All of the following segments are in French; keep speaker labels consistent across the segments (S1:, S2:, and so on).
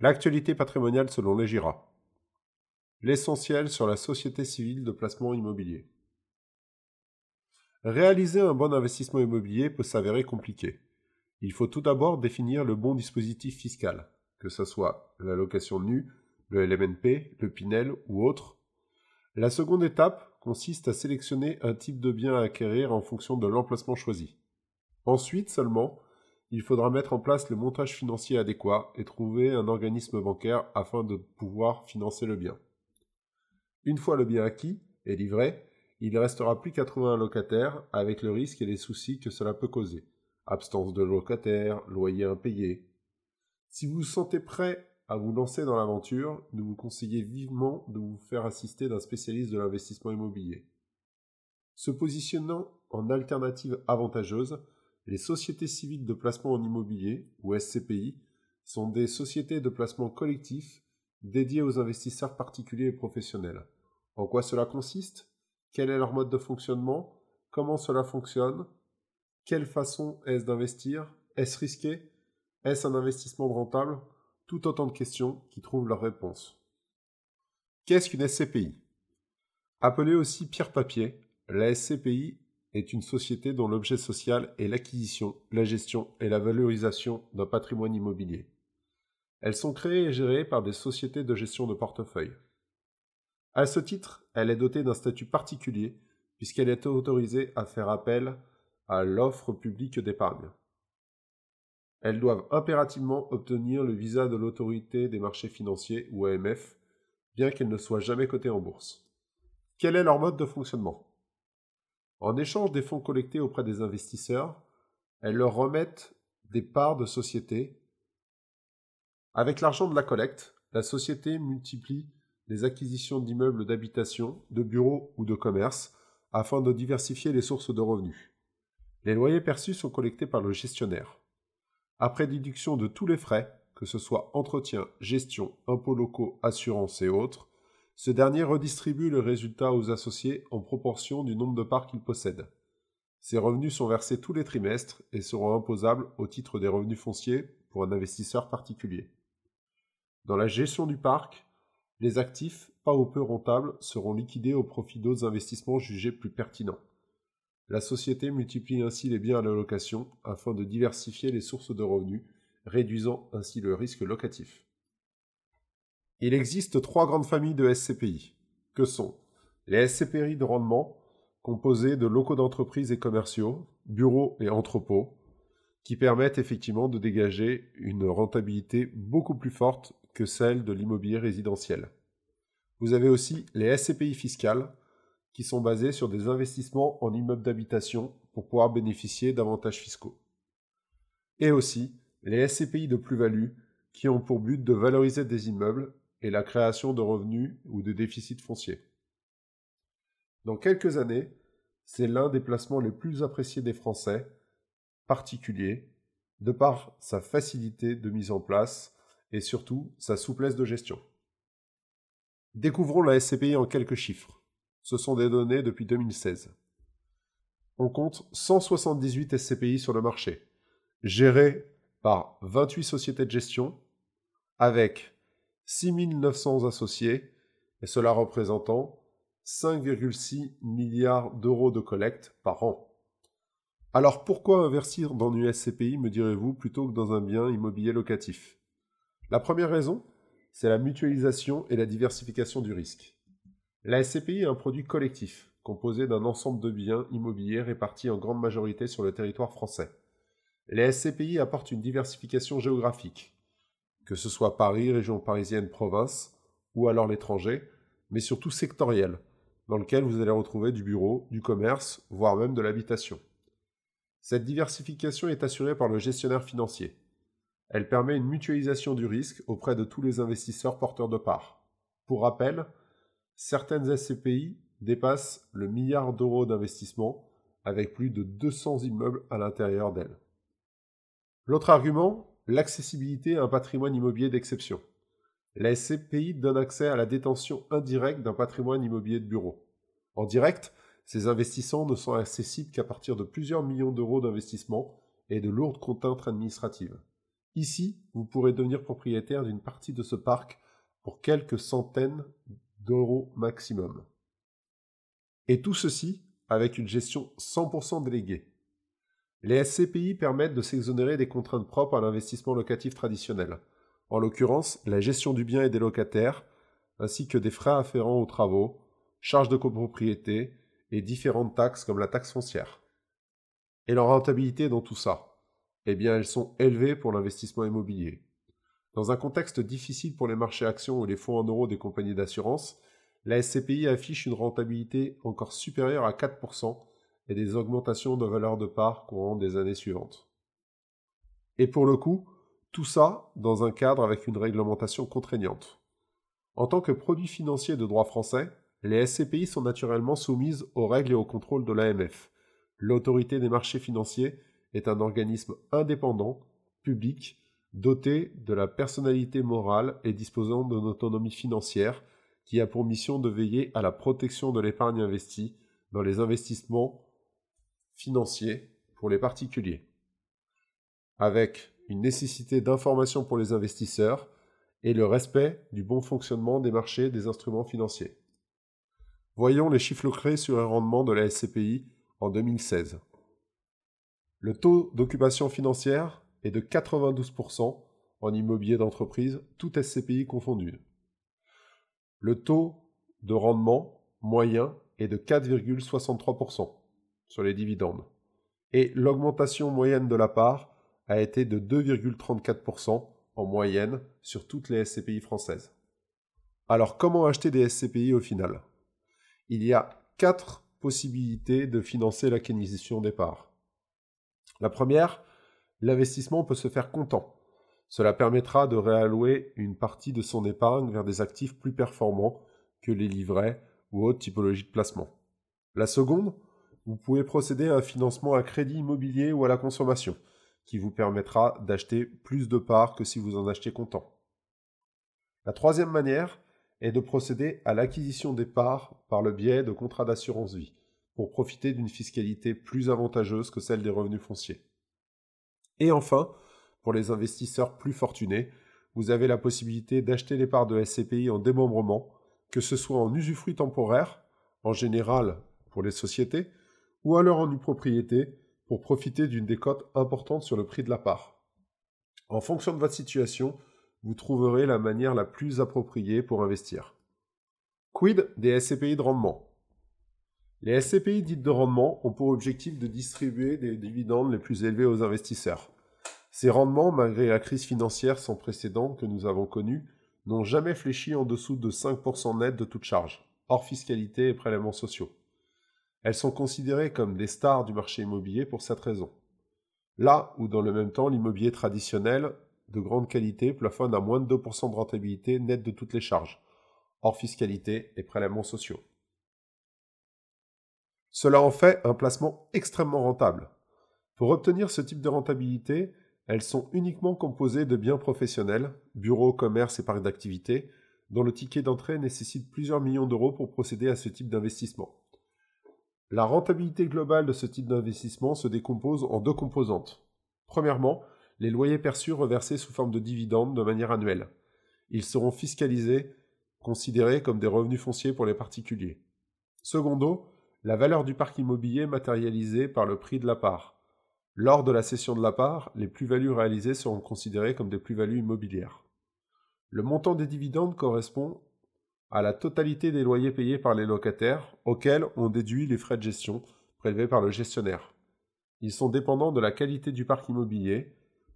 S1: L'actualité patrimoniale selon les GIRA. L'essentiel sur la société civile de placement immobilier. Réaliser un bon investissement immobilier peut s'avérer compliqué. Il faut tout d'abord définir le bon dispositif fiscal, que ce soit la location nue, le LMNP, le Pinel ou autre. La seconde étape consiste à sélectionner un type de bien à acquérir en fonction de l'emplacement choisi. Ensuite seulement, il faudra mettre en place le montage financier adéquat et trouver un organisme bancaire afin de pouvoir financer le bien. Une fois le bien acquis et livré, il ne restera plus qu'à trouver un locataire avec le risque et les soucis que cela peut causer. Absence de locataire, loyer impayé. Si vous vous sentez prêt à vous lancer dans l'aventure, nous vous conseillons vivement de vous faire assister d'un spécialiste de l'investissement immobilier. Se positionnant en alternative avantageuse, les sociétés civiles de placement en immobilier, ou SCPI, sont des sociétés de placement collectif dédiées aux investisseurs particuliers et professionnels. En quoi cela consiste? Quel est leur mode de fonctionnement? Comment cela fonctionne? Quelle façon est-ce d'investir? Est-ce risqué? Est-ce un investissement rentable? Tout autant de questions qui trouvent leur réponse. Qu'est-ce qu'une SCPI Appelée aussi pierre papier, la SCPI est une société dont l'objet social est l'acquisition, la gestion et la valorisation d'un patrimoine immobilier. Elles sont créées et gérées par des sociétés de gestion de portefeuille. À ce titre, elle est dotée d'un statut particulier puisqu'elle est autorisée à faire appel à l'offre publique d'épargne. Elles doivent impérativement obtenir le visa de l'autorité des marchés financiers ou AMF, bien qu'elles ne soient jamais cotées en bourse. Quel est leur mode de fonctionnement? En échange des fonds collectés auprès des investisseurs, elles leur remettent des parts de société. Avec l'argent de la collecte, la société multiplie les acquisitions d'immeubles d'habitation, de bureaux ou de commerce afin de diversifier les sources de revenus. Les loyers perçus sont collectés par le gestionnaire. Après déduction de tous les frais, que ce soit entretien, gestion, impôts locaux, assurances et autres, ce dernier redistribue le résultat aux associés en proportion du nombre de parts qu'ils possèdent. Ces revenus sont versés tous les trimestres et seront imposables au titre des revenus fonciers pour un investisseur particulier. Dans la gestion du parc, les actifs, pas ou peu rentables, seront liquidés au profit d'autres investissements jugés plus pertinents. La société multiplie ainsi les biens à la location afin de diversifier les sources de revenus, réduisant ainsi le risque locatif. Il existe trois grandes familles de SCPI, que sont les SCPI de rendement, composés de locaux d'entreprise et commerciaux, bureaux et entrepôts, qui permettent effectivement de dégager une rentabilité beaucoup plus forte que celle de l'immobilier résidentiel. Vous avez aussi les SCPI fiscales, qui sont basées sur des investissements en immeubles d'habitation pour pouvoir bénéficier d'avantages fiscaux. Et aussi les SCPI de plus-value, qui ont pour but de valoriser des immeubles et la création de revenus ou de déficits fonciers. Dans quelques années, c'est l'un des placements les plus appréciés des Français, particuliers, de par sa facilité de mise en place et surtout sa souplesse de gestion. Découvrons la SCPI en quelques chiffres. Ce sont des données depuis 2016. On compte 178 SCPI sur le marché, gérées par 28 sociétés de gestion, avec 6900 associés, et cela représentant 5,6 milliards d'euros de collecte par an. Alors pourquoi investir dans une SCPI, me direz-vous, plutôt que dans un bien immobilier locatif? La première raison, c'est la mutualisation et la diversification du risque. La SCPI est un produit collectif, composé d'un ensemble de biens immobiliers répartis en grande majorité sur le territoire français. Les SCPI apportent une diversification géographique, que ce soit Paris, région parisienne, province, ou alors l'étranger, mais surtout sectoriel, dans lequel vous allez retrouver du bureau, du commerce, voire même de l'habitation. Cette diversification est assurée par le gestionnaire financier. Elle permet une mutualisation du risque auprès de tous les investisseurs porteurs de parts. Pour rappel, certaines SCPI dépassent le milliard d'euros d'investissement avec plus de 200 immeubles à l'intérieur d'elles. L'autre argument, l'accessibilité à un patrimoine immobilier d'exception. La SCPI donne accès à la détention indirecte d'un patrimoine immobilier de bureau. En direct, ces investissants ne sont accessibles qu'à partir de plusieurs millions d'euros d'investissement et de lourdes contraintes administratives. Ici, vous pourrez devenir propriétaire d'une partie de ce parc pour quelques centaines d'euros maximum. Et tout ceci avec une gestion 100% déléguée. Les SCPI permettent de s'exonérer des contraintes propres à l'investissement locatif traditionnel, en l'occurrence la gestion du bien et des locataires, ainsi que des frais afférents aux travaux, charges de copropriété et différentes taxes comme la taxe foncière. Et leur rentabilité dans tout ça? Eh bien, elles sont élevées pour l'investissement immobilier. Dans un contexte difficile pour les marchés actions ou les fonds en euros des compagnies d'assurance, la SCPI affiche une rentabilité encore supérieure à 4% et des augmentations de valeur de part courant des années suivantes. Et pour le coup, tout ça dans un cadre avec une réglementation contraignante. En tant que produit financier de droit français, les SCPI sont naturellement soumises aux règles et au contrôle de l'AMF. L'autorité des marchés financiers est un organisme indépendant, public, doté de la personnalité morale et disposant d'une autonomie financière qui a pour mission de veiller à la protection de l'épargne investie dans les investissements financiers pour les particuliers, avec une nécessité d'information pour les investisseurs et le respect du bon fonctionnement des marchés des instruments financiers. Voyons les chiffres clés sur un rendement de la SCPI en 2016. Le taux d'occupation financière est de 92% en immobilier d'entreprise, tout SCPI confondu. Le taux de rendement moyen est de 4,63% sur les dividendes. Et l'augmentation moyenne de la part a été de 2,34% en moyenne sur toutes les SCPI françaises. Alors comment acheter des SCPI au final? Il y a quatre possibilités de financer l'acquisition des parts. La première, l'investissement peut se faire comptant. Cela permettra de réallouer une partie de son épargne vers des actifs plus performants que les livrets ou autres typologies de placement. La seconde, vous pouvez procéder à un financement à crédit immobilier ou à la consommation, qui vous permettra d'acheter plus de parts que si vous en achetez comptant. La troisième manière est de procéder à l'acquisition des parts par le biais de contrats d'assurance vie, pour profiter d'une fiscalité plus avantageuse que celle des revenus fonciers. Et enfin, pour les investisseurs plus fortunés, vous avez la possibilité d'acheter les parts de SCPI en démembrement, que ce soit en usufruit temporaire, en général pour les sociétés, ou alors en une propriété pour profiter d'une décote importante sur le prix de la part. En fonction de votre situation, vous trouverez la manière la plus appropriée pour investir. Quid des SCPI de rendement? Les SCPI dites de rendement ont pour objectif de distribuer des dividendes les plus élevés aux investisseurs. Ces rendements, malgré la crise financière sans précédent que nous avons connue, n'ont jamais fléchi en dessous de 5% net de toute charge, hors fiscalité et prélèvements sociaux. Elles sont considérées comme des stars du marché immobilier pour cette raison. Là où dans le même temps l'immobilier traditionnel de grande qualité plafonne à moins de 2% de rentabilité nette de toutes les charges, hors fiscalité et prélèvements sociaux. Cela en fait un placement extrêmement rentable. Pour obtenir ce type de rentabilité, elles sont uniquement composées de biens professionnels, bureaux, commerces et parcs d'activité, dont le ticket d'entrée nécessite plusieurs millions d'euros pour procéder à ce type d'investissement. La rentabilité globale de ce type d'investissement se décompose en deux composantes. Premièrement, les loyers perçus reversés sous forme de dividendes de manière annuelle. Ils seront fiscalisés, considérés comme des revenus fonciers pour les particuliers. Secondo, la valeur du parc immobilier matérialisée par le prix de la part. Lors de la cession de la part, les plus-values réalisées seront considérées comme des plus-values immobilières. Le montant des dividendes correspond à la totalité des loyers payés par les locataires, auxquels on déduit les frais de gestion prélevés par le gestionnaire. Ils sont dépendants de la qualité du parc immobilier,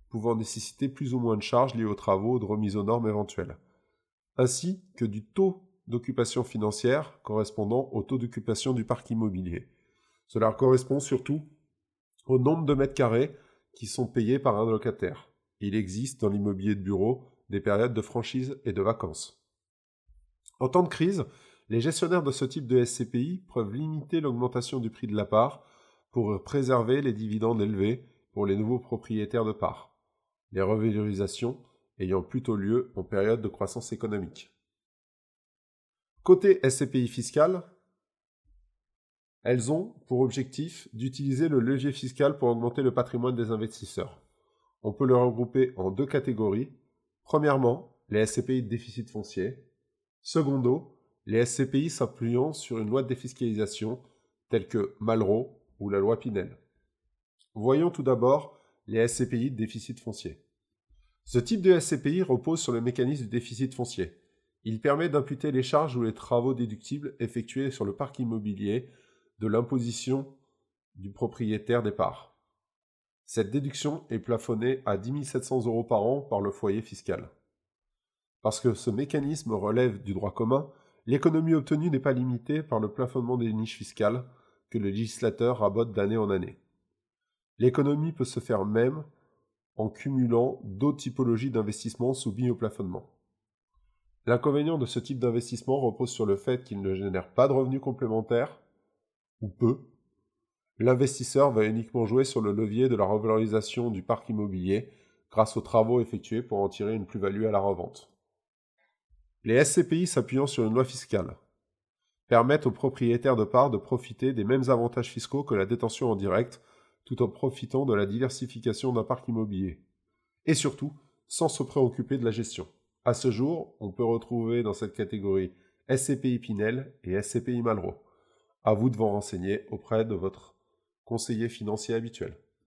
S1: pouvant nécessiter plus ou moins de charges liées aux travaux ou de remise aux normes éventuelles, ainsi que du taux d'occupation financière correspondant au taux d'occupation du parc immobilier. Cela correspond surtout au nombre de mètres carrés qui sont payés par un locataire. Il existe dans l'immobilier de bureau des périodes de franchise et de vacances. En temps de crise, les gestionnaires de ce type de SCPI peuvent limiter l'augmentation du prix de la part pour préserver les dividendes élevés pour les nouveaux propriétaires de parts, les revalorisations ayant plutôt lieu en période de croissance économique. Côté SCPI fiscal, elles ont pour objectif d'utiliser le levier fiscal pour augmenter le patrimoine des investisseurs. On peut le regrouper en deux catégories. Premièrement, les SCPI de déficit foncier. Secondo, les SCPI s'appuyant sur une loi de défiscalisation telle que Malraux ou la loi Pinel. Voyons tout d'abord les SCPI de déficit foncier. Ce type de SCPI repose sur le mécanisme du déficit foncier. Il permet d'imputer les charges ou les travaux déductibles effectués sur le parc immobilier de l'imposition du propriétaire des parts. Cette déduction est plafonnée à 10 700 euros par an par le foyer fiscal. Parce que ce mécanisme relève du droit commun, l'économie obtenue n'est pas limitée par le plafonnement des niches fiscales que le législateur rabote d'année en année. L'économie peut se faire même en cumulant d'autres typologies d'investissements soumis au plafonnement. L'inconvénient de ce type d'investissement repose sur le fait qu'il ne génère pas de revenus complémentaires, ou peu. L'investisseur va uniquement jouer sur le levier de la revalorisation du parc immobilier grâce aux travaux effectués pour en tirer une plus-value à la revente. Les SCPI s'appuyant sur une loi fiscale permettent aux propriétaires de parts de profiter des mêmes avantages fiscaux que la détention en direct tout en profitant de la diversification d'un parc immobilier. Et surtout, sans se préoccuper de la gestion. À ce jour, on peut retrouver dans cette catégorie SCPI Pinel et SCPI Malraux. À vous de vous renseigner auprès de votre conseiller financier habituel.